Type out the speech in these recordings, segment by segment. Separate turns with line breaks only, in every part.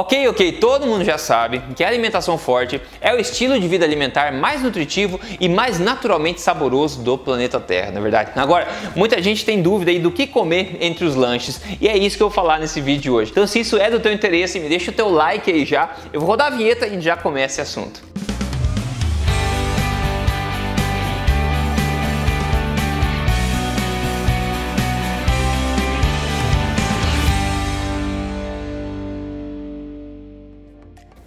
Ok, ok, todo mundo já sabe que a alimentação forte é o estilo de vida alimentar mais nutritivo e mais naturalmente saboroso do planeta Terra, na é verdade. Agora, muita gente tem dúvida aí do que comer entre os lanches e é isso que eu vou falar nesse vídeo de hoje. Então, se isso é do teu interesse, me deixa o teu like aí já. Eu vou rodar a vinheta e já começa esse assunto.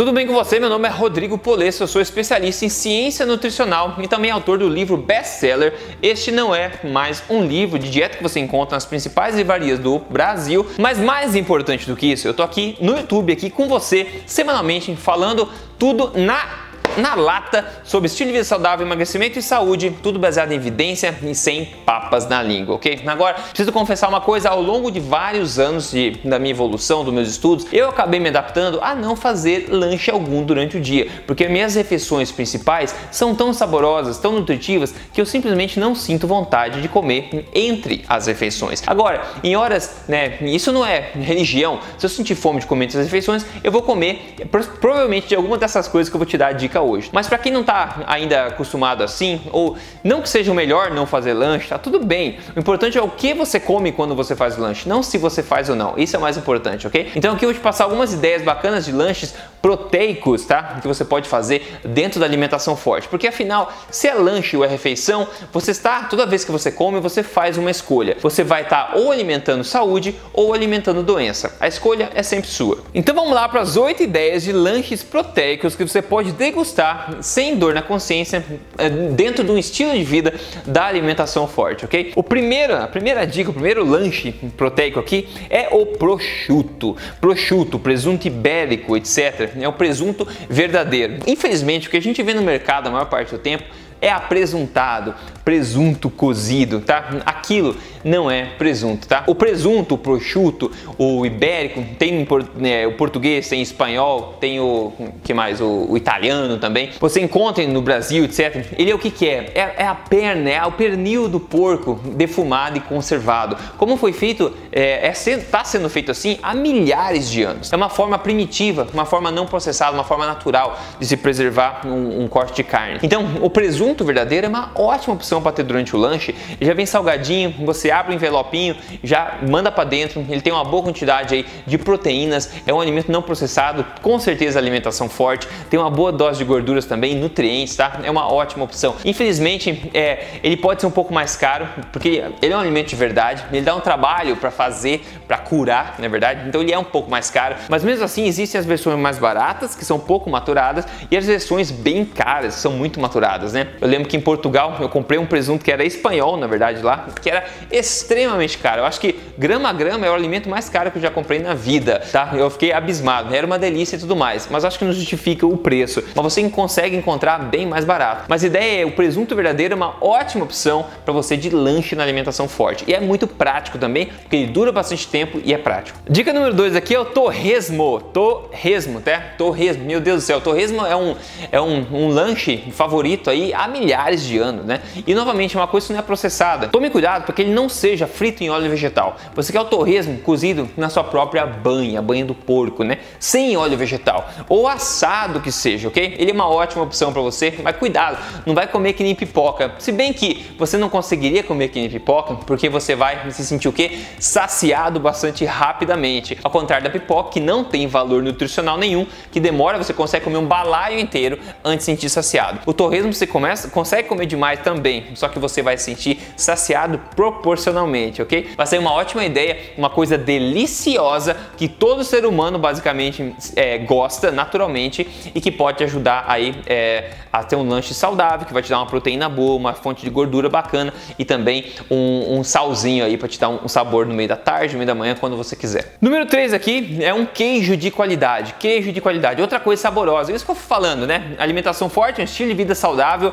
Tudo bem com você? Meu nome é Rodrigo Polesso, eu sou especialista em ciência nutricional e também autor do livro best-seller Este Não É Mais Um Livro de Dieta que você encontra nas principais livrarias do Brasil. Mas mais importante do que isso, eu tô aqui no YouTube aqui com você semanalmente falando tudo na na lata sobre estilo de vida saudável, emagrecimento e saúde, tudo baseado em evidência e sem papas na língua, ok? Agora, preciso confessar uma coisa, ao longo de vários anos de, da minha evolução, dos meus estudos, eu acabei me adaptando a não fazer lanche algum durante o dia, porque minhas refeições principais são tão saborosas, tão nutritivas, que eu simplesmente não sinto vontade de comer entre as refeições. Agora, em horas, né, isso não é religião, se eu sentir fome de comer entre as refeições, eu vou comer provavelmente de alguma dessas coisas que eu vou te dar a dica hoje. Mas para quem não está ainda acostumado assim, ou não que seja o melhor não fazer lanche, tá tudo bem. O importante é o que você come quando você faz lanche, não se você faz ou não. Isso é mais importante, ok? Então aqui eu vou te passar algumas ideias bacanas de lanches proteicos, tá? Que você pode fazer dentro da alimentação forte. Porque afinal, se é lanche ou é refeição, você está, toda vez que você come, você faz uma escolha. Você vai estar ou alimentando saúde ou alimentando doença. A escolha é sempre sua. Então vamos lá para as oito ideias de lanches proteicos que você pode degustar sem dor na consciência eh, dentro de um estilo de vida da alimentação forte, ok? O primeiro, a primeira dica, o primeiro lanche proteico aqui é o prosciutto. Prosciutto, presunto ibérico, etc é o presunto verdadeiro. Infelizmente, o que a gente vê no mercado a maior parte do tempo é apresuntado, presunto cozido, tá? Aquilo não é presunto, tá? O presunto, o prosciutto, o ibérico, tem né, o português, tem espanhol, tem o que mais? O, o, italiano também. Você encontra no Brasil, etc. Ele é o que, que é? é? é? a perna, é o pernil do porco defumado e conservado. Como foi feito, é, é tá sendo feito assim há milhares de anos. É uma forma primitiva, uma forma não processada, uma forma natural de se preservar um, um corte de carne. Então, o presunto verdadeiro é uma ótima opção para ter durante o lanche. Ele já vem salgadinho, você abre o envelopinho, já manda para dentro, ele tem uma boa quantidade aí de proteínas, é um alimento não processado, com certeza alimentação forte, tem uma boa dose de gorduras também, nutrientes, tá? É uma ótima opção. Infelizmente, é, ele pode ser um pouco mais caro, porque ele é um alimento de verdade, ele dá um trabalho para fazer, para curar, na é verdade, então ele é um pouco mais caro, mas mesmo assim existem as versões mais baratas, que são pouco maturadas, e as versões bem caras, que são muito maturadas, né? Eu lembro que em Portugal eu comprei um presunto que era espanhol, na verdade, lá, que era extremamente caro. Eu acho que grama a grama é o alimento mais caro que eu já comprei na vida, tá? Eu fiquei abismado. Era uma delícia e tudo mais, mas acho que não justifica o preço. Mas você consegue encontrar bem mais barato. Mas a ideia é o presunto verdadeiro é uma ótima opção para você de lanche na alimentação forte. E é muito prático também, porque ele dura bastante tempo e é prático. Dica número 2 aqui é o torresmo. Torresmo, tá? Torresmo. Meu Deus do céu, torresmo é um é um, um lanche favorito aí milhares de anos, né? E novamente, uma coisa que não é processada. Tome cuidado para que ele não seja frito em óleo vegetal. Você quer o torresmo cozido na sua própria banha, banha do porco, né? Sem óleo vegetal. Ou assado que seja, ok? Ele é uma ótima opção para você, mas cuidado, não vai comer que nem pipoca. Se bem que você não conseguiria comer que nem pipoca, porque você vai se sentir o quê? Saciado bastante rapidamente. Ao contrário da pipoca, que não tem valor nutricional nenhum, que demora, você consegue comer um balaio inteiro antes de sentir saciado. O torresmo você começa, consegue comer demais também, só que você vai se sentir saciado proporcionalmente, ok? Vai ser uma ótima ideia, uma coisa deliciosa que todo ser humano basicamente é, gosta naturalmente e que pode ajudar aí é, a ter um lanche saudável, que vai te dar uma proteína boa, uma fonte de gordura bacana e também um, um salzinho aí para te dar um, um, sabor no meio da tarde, no meio da manhã, quando você quiser. Número 3 aqui é um queijo de qualidade. Queijo de qualidade, outra coisa saborosa. Isso que eu fui falando, né? Alimentação forte, um estilo de vida saudável,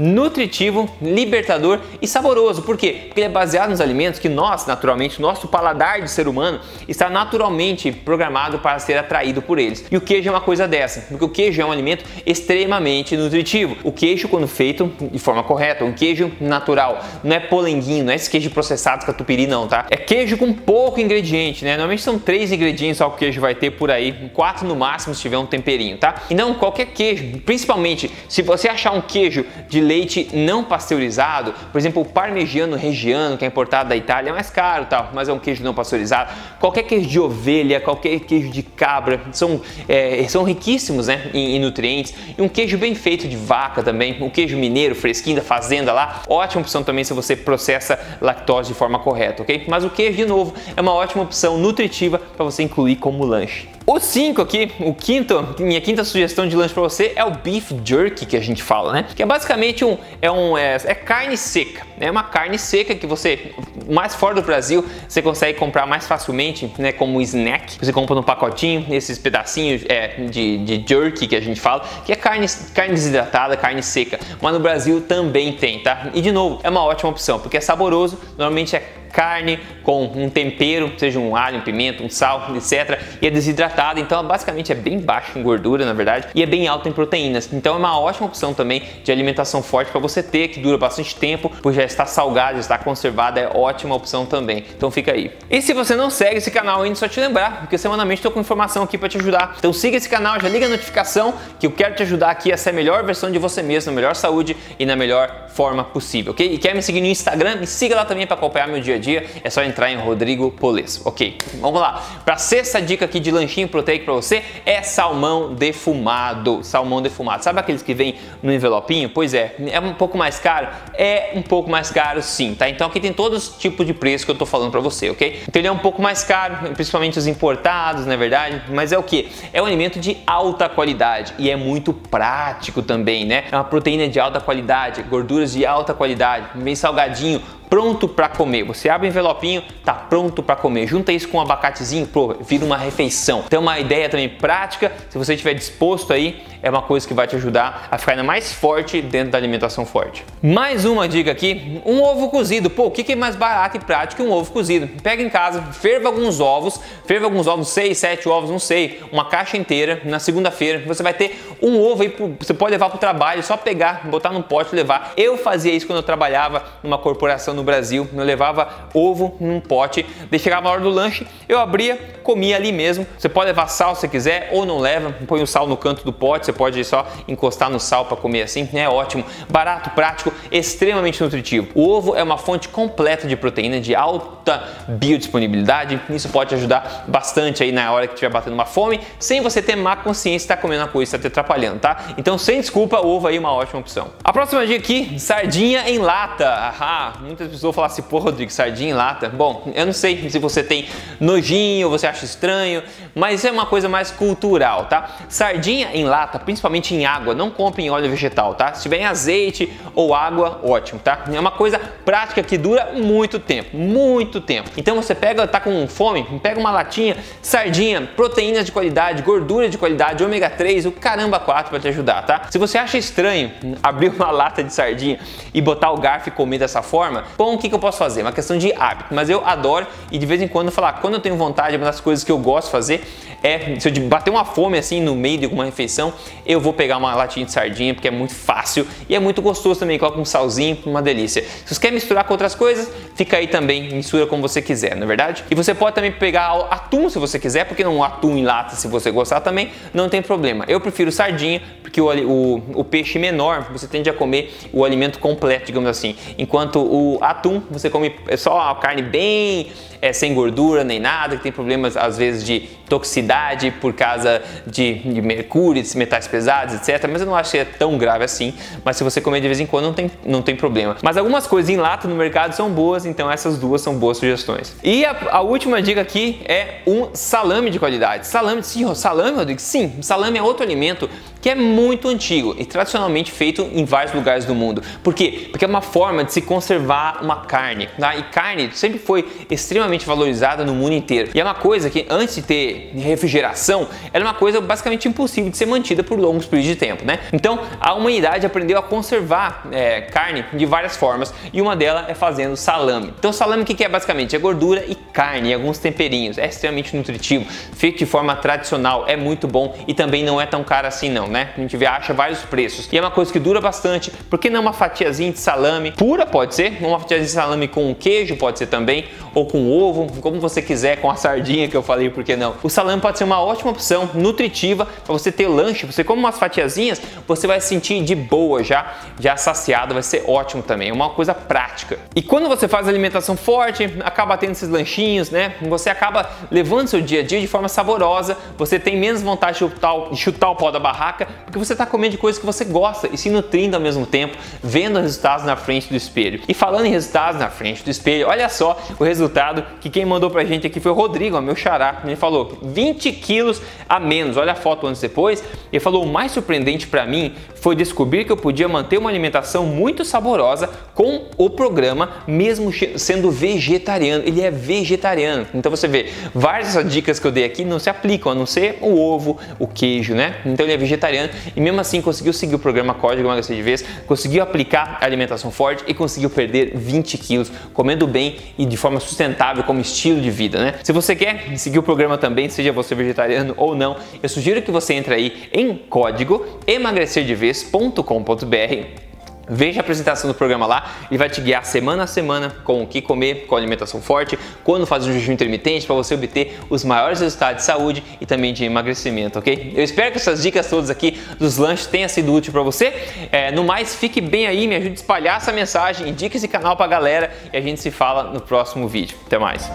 nutritivo, libertador e saboroso. Por quê? Porque ele é baseado nos alimentos que nós, naturalmente, nosso paladar de ser humano está naturalmente programado para ser atraído por eles. E o queijo é uma coisa dessa, porque o queijo é um alimento extremamente nutritivo. O queijo, quando feito de forma correta, um queijo natural, não é polenguinho, não é esse queijo processado catupiry não, tá? É queijo com pouco ingrediente, né? Normalmente são três ingredientes só que o queijo vai ter por aí, quatro no máximo se tiver um temperinho, tá? E não qualquer queijo, principalmente se você achar um queijo de leite não pasteurizado, por exemplo, o parmegiano reggiano, que é importado da Itália, é mais caro, tal, mas é um queijo não pasteurizado. Qualquer queijo de ovelha, qualquer queijo de cabra, são, é, são riquíssimos né, em, em, nutrientes. E um queijo bem feito de vaca também, um queijo mineiro, fresquinho da fazenda lá, ótima opção também se você processa lactose de forma correta, ok? Mas o queijo, de novo, é uma ótima opção nutritiva para você incluir como lanche. O 5 aqui, o quinto, minha quinta sugestão de lanche para você é o beef jerky que a gente fala, né? Que é basicamente um é um é, é, carne seca, é uma carne seca que você mais fora do Brasil você consegue comprar mais facilmente, né? Como snack, você compra no pacotinho esses pedacinhos é, de, de jerky que a gente fala, que é carne carne desidratada, carne seca, mas no Brasil também tem, tá? E de novo é uma ótima opção porque é saboroso, normalmente é carne com um tempero, seja um alho, um pimenta, um sal, etc. E é desidratada, então basicamente é bem baixa em gordura, na verdade, e é bem alta em proteínas. Então é uma ótima opção também de alimentação forte para você ter, que dura bastante tempo, pois já está salgada, já está conservada, é ótima opção também. Então fica aí. E se você não segue esse canal ainda, só te lembrar, porque semanalmente estou com informação aqui para te ajudar. Então siga esse canal, já liga a notificação, que eu quero te ajudar aqui a ser a melhor versão de você mesmo, na melhor saúde e na melhor forma possível, ok? E quer me seguir no Instagram? Me siga lá também para acompanhar meu dia a dia. É só entrar em Rodrigo Polesso, ok? Vamos lá. Para sexta dica aqui de lanchinho proteico para você é salmão defumado. Salmão defumado. Sabe aqueles que vem no envelopinho? Pois é, é um pouco mais caro. É um pouco mais caro, sim, tá? Então aqui tem todos os tipos de preço que eu tô falando para você, ok? Então ele é um pouco mais caro, principalmente os importados, na é verdade. Mas é o que? É um alimento de alta qualidade e é muito prático também, né? É uma proteína de alta qualidade, gorduras de alta qualidade, bem salgadinho, pronto para comer. Você abre o envelopinho, tá pronto para comer. Junta isso com um abacatezinho, pô, vira uma refeição. Tem uma ideia também prática, se você estiver disposto aí, é uma coisa que vai te ajudar a ficar ainda mais forte dentro da alimentação forte. Mais uma dica aqui, um ovo cozido. Pô, o que é mais barato e prático que um ovo cozido? Pega em casa, ferva alguns ovos, ferva alguns ovos, 6, 7 ovos, não sei, uma caixa inteira. Na segunda-feira você vai ter um ovo aí, você pode levar para o trabalho, só pegar, botar num pote e levar. Eu fazia isso quando eu trabalhava numa corporação no Brasil. Eu levava ovo num pote, chegava a hora do lanche, eu abria, comia ali mesmo. Você pode levar sal se quiser ou não leva, põe o sal no canto do pote, você pode só encostar no sal para comer assim, é ótimo, barato, prático, extremamente nutritivo. O ovo é uma fonte completa de proteína de alta biodisponibilidade, isso pode ajudar bastante aí na hora que estiver batendo uma fome, sem você ter má consciência de estar tá comendo a coisa, está te atrapalhando, tá? Então, sem desculpa, o ovo aí é uma ótima opção. A próxima dica aqui, sardinha em lata. Ah, muitas pessoas falam assim, pô, Rodrigo, sardinha em lata. Bom, eu não sei se você tem nojinho, você acha estranho, mas é uma coisa mais cultural, tá? Sardinha em lata, principalmente em água, não compre em óleo vegetal, tá? Se tiver em azeite ou água, ótimo, tá? É uma coisa prática que dura muito tempo, muito tempo. Então você pega, tá com fome, pega uma latinha, sardinha, proteínas de qualidade, gordura de qualidade, ômega 3, o caramba 4 para te ajudar, tá? Se você acha estranho abrir uma lata de sardinha e botar o garfo e comer dessa forma, bom, o que, que eu posso fazer? Uma questão de hábito, mas eu adoro e de vez em quando falar, quando eu tenho vontade, uma das coisas que eu gosto de fazer é, se eu bater uma fome assim no meio de alguma refeição, eu vou pegar uma latinha de sardinha, porque é muito fácil e é muito gostoso também, coloca um salzinho, uma delícia. Se você quer misturar com outras coisas, fica aí também, mistura como você quiser, não é verdade? E você pode também pegar atum se você quiser, porque não atum em lata se você gostar também, não tem problema. Eu prefiro sardinha, porque o, o, o peixe menor você tende a comer o alimento completo, digamos assim, enquanto o atum você come só a carne bem é, sem gordura nem nada, que tem problemas às vezes de toxicidade por causa de, de mercúrio, de metais pesados, etc. Mas eu não acho que é tão grave assim. Mas se você comer de vez em quando, não tem, não tem problema. Mas algumas coisas em lata no mercado são boas, então essas duas são boas sugestões. E a, a última dica aqui é um salame de qualidade. Salame, sim, salame, Rodrigo? Sim, salame é outro alimento que é muito antigo e tradicionalmente feito em vários lugares do mundo. Por quê? Porque é uma forma de se conservar uma carne. Tá? E carne sempre foi extremamente valorizada no mundo inteiro. E é uma coisa que antes de ter refrigeração, era uma coisa basicamente impossível de ser mantida por longos períodos de tempo, né? Então a humanidade aprendeu a conservar é, carne de várias formas e uma delas é fazendo salame. Então salame o que é basicamente? É gordura e carne e alguns temperinhos. É extremamente nutritivo, feito de forma tradicional, é muito bom e também não é tão caro assim não, né? A gente vê, acha vários preços. E é uma coisa que dura bastante, porque não uma fatiazinha de salame pura pode ser, uma fatiazinha de salame com queijo pode ser também, ou com ovo, como você quiser, com a sardinha que eu falei, por que não? O salame pode ser uma ótima opção, nutritiva, para você ter lanche, você come umas fatiazinhas, você vai se sentir de boa já, já saciado, vai ser ótimo também, é uma coisa prática. E quando você faz alimentação forte, acaba tendo esses lanchinhos, né? Você acaba levando seu dia a dia de forma saborosa, você tem menos vontade de chutar, de chutar o pó da barraca, porque você está comendo de coisas que você gosta e se nutrindo ao mesmo tempo, vendo resultados na frente do espelho. E falando em resultados na frente do espelho, olha só o resultado que quem mandou pra gente aqui foi o Rodrigo, meu xará. Ele falou 20 quilos a menos. Olha a foto antes e depois. Ele falou: o mais surpreendente para mim foi descobrir que eu podia manter uma alimentação muito saborosa com o programa, mesmo sendo vegetariano. Ele é vegetariano. Então você vê, várias dicas que eu dei aqui não se aplicam, a não ser o ovo, o queijo, né? Então ele é vegetariano e mesmo assim conseguiu seguir o programa Código Emagrecer de Vez, conseguiu aplicar a alimentação forte e conseguiu perder 20 quilos, comendo bem e de forma sustentável como estilo de vida, né? Se você quer seguir o programa também, seja você vegetariano ou não, eu sugiro que você entre aí em código emagrecerdevez.com.br Veja a apresentação do programa lá, ele vai te guiar semana a semana com o que comer, com alimentação forte, quando fazer um jejum intermitente para você obter os maiores resultados de saúde e também de emagrecimento, ok? Eu espero que essas dicas todas aqui dos lanches tenham sido úteis para você. É, no mais, fique bem aí, me ajude a espalhar essa mensagem, indique esse canal para a galera e a gente se fala no próximo vídeo. Até mais!